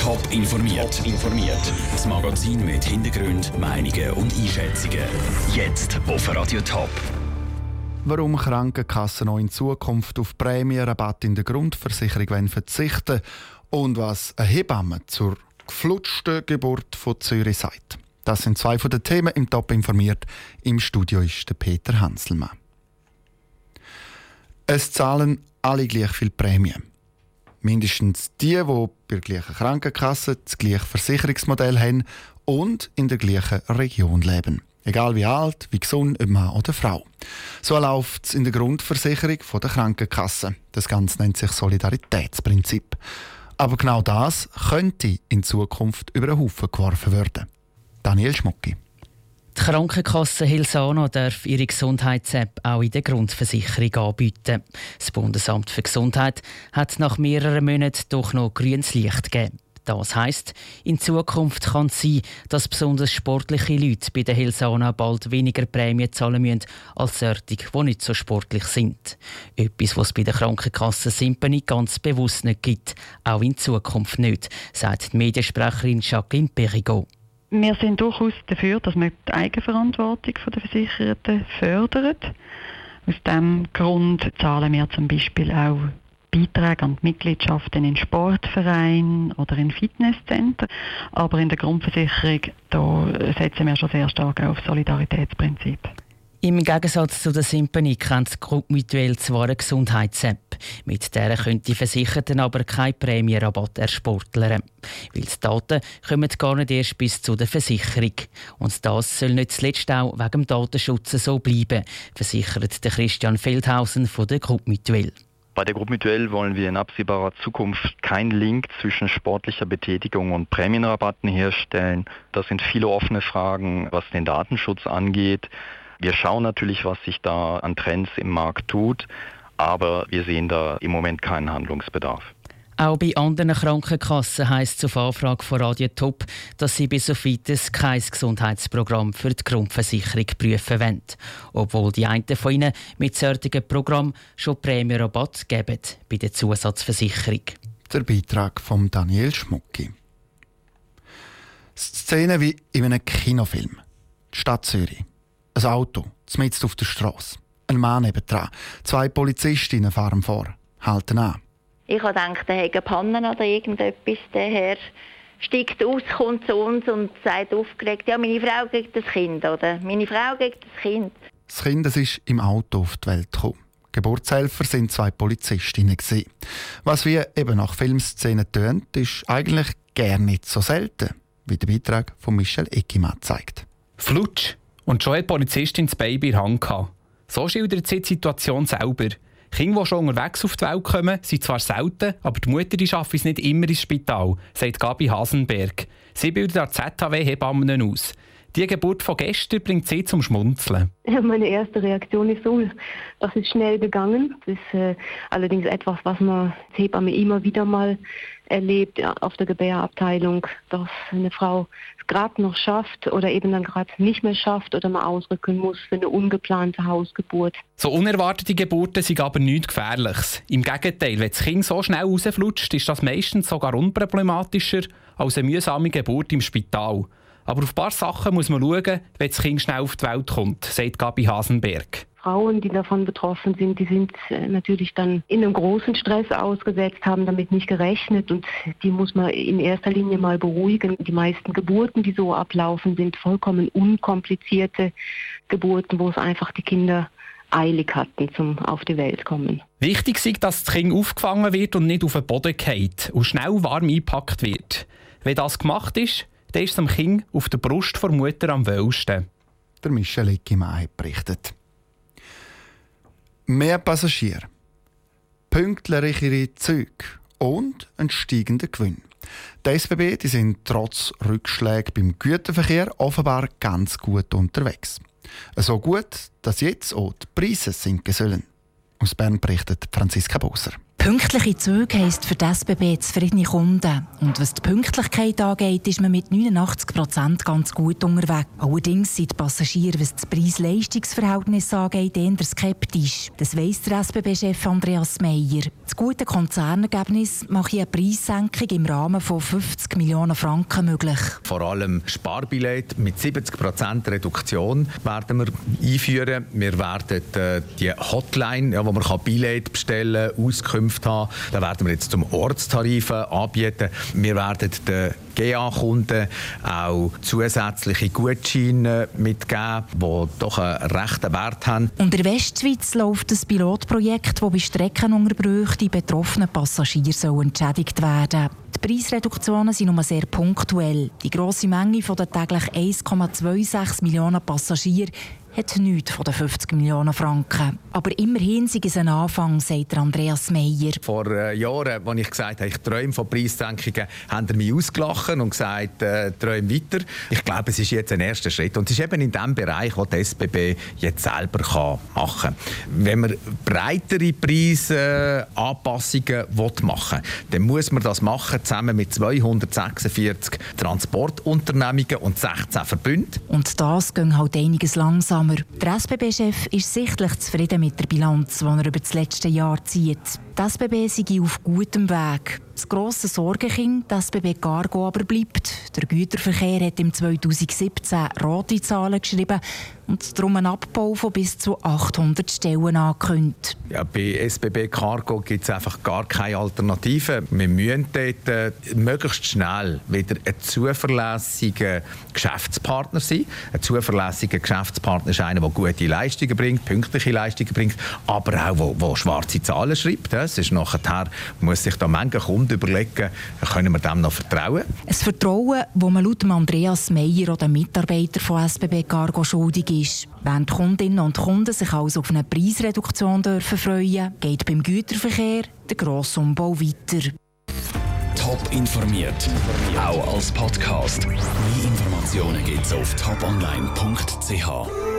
Top informiert. informiert. Das Magazin mit Hintergrund, Meinungen und Einschätzungen. Jetzt auf Radio Top. Warum Krankenkassen noch in Zukunft auf Prämienrabatt in der Grundversicherung verzichten und was eine Hebamme zur geflutschten Geburt von Zürich sagt. Das sind zwei von den Themen im Top informiert. Im Studio ist der Peter Hanselmann. Es zahlen alle gleich viel Prämien. Mindestens die, die bei der gleichen Krankenkasse das gleiche Versicherungsmodell haben und in der gleichen Region leben. Egal wie alt, wie gesund, ob Mann oder Frau. So läuft es in der Grundversicherung der Krankenkasse. Das Ganze nennt sich Solidaritätsprinzip. Aber genau das könnte in Zukunft über den Haufen geworfen werden. Daniel Schmucki. Die Krankenkasse Hilsana darf ihre Gesundheits-App auch in der Grundversicherung anbieten. Das Bundesamt für Gesundheit hat nach mehreren Monaten doch noch grünes Licht gegeben. Das heisst, in Zukunft kann es sein, dass besonders sportliche Leute bei der Hilsana bald weniger Prämien zahlen müssen als solche, die nicht so sportlich sind. Etwas, was es bei der Krankenkasse Simpany ganz bewusst nicht gibt. Auch in Zukunft nicht, sagt die Mediensprecherin Jacqueline Perigot. Wir sind durchaus dafür, dass man die Eigenverantwortung der Versicherten fördert. Aus diesem Grund zahlen wir zum Beispiel auch Beiträge an die Mitgliedschaften in Sportvereinen oder in Fitnesszentren. Aber in der Grundversicherung da setzen wir schon sehr stark auf Solidaritätsprinzip. Im Gegensatz zu der Simpany kennt die Groupe Mutuelle zwar eine Gesundheits-App. Mit der können die Versicherten aber keinen Prämienrabatt ersportlern. Weil die Daten kommen gar nicht erst bis zu der Versicherung. Und das soll nicht zuletzt auch wegen dem Datenschutz so bleiben, versichert Christian Feldhausen von der Groupe Mutuelle. Bei der Gruppe Mutuell wollen wir in absehbarer Zukunft keinen Link zwischen sportlicher Betätigung und Prämienrabatten herstellen. Das sind viele offene Fragen, was den Datenschutz angeht. Wir schauen natürlich, was sich da an Trends im Markt tut, aber wir sehen da im Moment keinen Handlungsbedarf. Auch bei anderen Krankenkassen heisst es auf Anfrage von Radio Top, dass sie bis auf weiteres kein Gesundheitsprogramm für die Grundversicherung prüfen wollen. Obwohl die einen von ihnen mit solchen Programm schon Prämienrabatt geben bei der Zusatzversicherung. Der Beitrag von Daniel Schmucki. Szene wie in einem Kinofilm. Die Stadt Zürich. Ein Auto, mitten auf der Straße. Ein Mann nebendran. Zwei Polizistinnen fahren vor, halten an. Ich habe gedacht, er hätte Panne oder irgendetwas. Der Herr steigt aus, kommt zu uns und sagt aufgeregt, ja, meine Frau kriegt das Kind, oder? Meine Frau kriegt das Kind. Das Kind ist im Auto auf die Welt gekommen. Geburtshelfer sind zwei Polizistinnen. Was wie eben nach Filmszenen tönt, ist eigentlich gar nicht so selten, wie der Beitrag von Michel Eckimann zeigt. Flutsch und schon hat die Polizistin das Baby in der Hand gehabt. So schildert sie die Situation selber. Kinder, die schon unterwegs auf die Welt kommen, sind zwar selten, aber die Mutter schafft es nicht immer ins Spital, sagt Gabi Hasenberg. Sie bildet an ZHW-Hebammen aus. Die Geburt von gestern bringt sie zum Schmunzeln. Ja, meine erste Reaktion ist so, das ist schnell gegangen. Das ist äh, allerdings etwas, was man Hebamme immer wieder mal erlebt auf der Gebärabteilung, dass eine Frau es gerade noch schafft oder eben dann gerade nicht mehr schafft oder mal ausrücken muss für eine ungeplante Hausgeburt. So unerwartete Geburten sind aber nichts Gefährliches. Im Gegenteil, wenn das Kind so schnell rausflutscht, ist das meistens sogar unproblematischer als eine mühsame Geburt im Spital. Aber auf ein paar Sachen muss man schauen, wenn das Kind schnell auf die Welt kommt, sagt Gabi Hasenberg. Frauen, die davon betroffen sind, die sind äh, natürlich dann in einem großen Stress ausgesetzt, haben damit nicht gerechnet und die muss man in erster Linie mal beruhigen. Die meisten Geburten, die so ablaufen, sind vollkommen unkomplizierte Geburten, wo es einfach die Kinder eilig hatten zum auf die Welt kommen. Wichtig ist, dass das Kind aufgefangen wird und nicht auf den Boden geht und schnell warm eingepackt wird. Wenn das gemacht ist, dann ist es dem Kind auf der Brust der Mutter am wohlsten. Der Michel Eckimann berichtet. Mehr Passagiere, pünktlichere Züge und ein steigender Gewinn. Die SBB die sind trotz Rückschlägen beim Güterverkehr offenbar ganz gut unterwegs. So gut, dass jetzt auch die Preise sinken sollen. Aus Bern berichtet Franziska Boser. Pünktliche Züge heisst für die SBB zufriedene Kunden. Und was die Pünktlichkeit angeht, ist man mit 89 Prozent ganz gut unterwegs. Allerdings sind die Passagiere, was das Preis-Leistungs-Verhältnis angeht, eher skeptisch. Das weiss der SBB-Chef Andreas Meyer. Das gute Konzernergebnis macht eine Preissenkung im Rahmen von 50 Millionen Franken möglich. Vor allem Sparbillett mit 70 Prozent Reduktion werden wir einführen. Wir werden äh, die Hotline, wo man Billett bestellen kann, Auskünfte Unterkünfte haben. Da werden wir jetzt zum Ortstarif anbieten. Wir werden den GA-Kunden auch zusätzliche Gutscheine mitgeben, die doch einen rechten Wert haben. Und in der Westschweiz läuft ein Pilotprojekt, das bei Streckenunterbrüchen die betroffenen Passagiere entschädigt werden Die Preisreduktionen sind nur sehr punktuell. Die grosse Menge der täglich 1,26 Millionen Passagiere hat nichts von den 50 Millionen Franken. Aber immerhin sei es ein Anfang, sagt Andreas Meyer. Vor äh, Jahren, als ich gesagt habe, ich träume von Preissenkungen, haben sie mich ausgelacht und gesagt, äh, träume weiter. Ich glaube, es ist jetzt ein erster Schritt. Und es ist eben in dem Bereich, wo die SBB jetzt selber kann machen kann. Wenn man breitere Preisanpassungen äh, machen will, dann muss man das machen, zusammen mit 246 Transportunternehmungen und 16 Verbünden. Und das geht halt einiges langsam langsamer. Der SBB-Chef ist sichtlich zufrieden mit der Bilanz, die er über das letzte Jahr zieht. Die SBB sei auf gutem Weg. Das grosse Sorgenkind, das SBB Cargo aber bleibt. Der Güterverkehr hat im 2017 rote Zahlen geschrieben und darum einen Abbau von bis zu 800 Stellen angekündigt. Ja, bei SBB Cargo gibt es einfach gar keine Alternative. Wir müssen dort äh, möglichst schnell wieder ein zuverlässiger Geschäftspartner sein. Ein zuverlässiger Geschäftspartner ist einer, der gute Leistungen bringt, pünktliche Leistungen bringt, aber auch wo, wo schwarze Zahlen schreibt. Es ist nachher, muss sich da mancher Kunde überlegen, können wir dem noch vertrauen? Ein Vertrauen, das man laut Andreas Meyer, den Mitarbeiter von SBB Cargo, schuldig ist. Während Kundinnen und Kunden sich also auf eine Preisreduktion dürfen freuen, geht beim Güterverkehr der Grossumbau weiter. Top informiert, auch als Podcast. Mehr Informationen gibt es auf toponline.ch.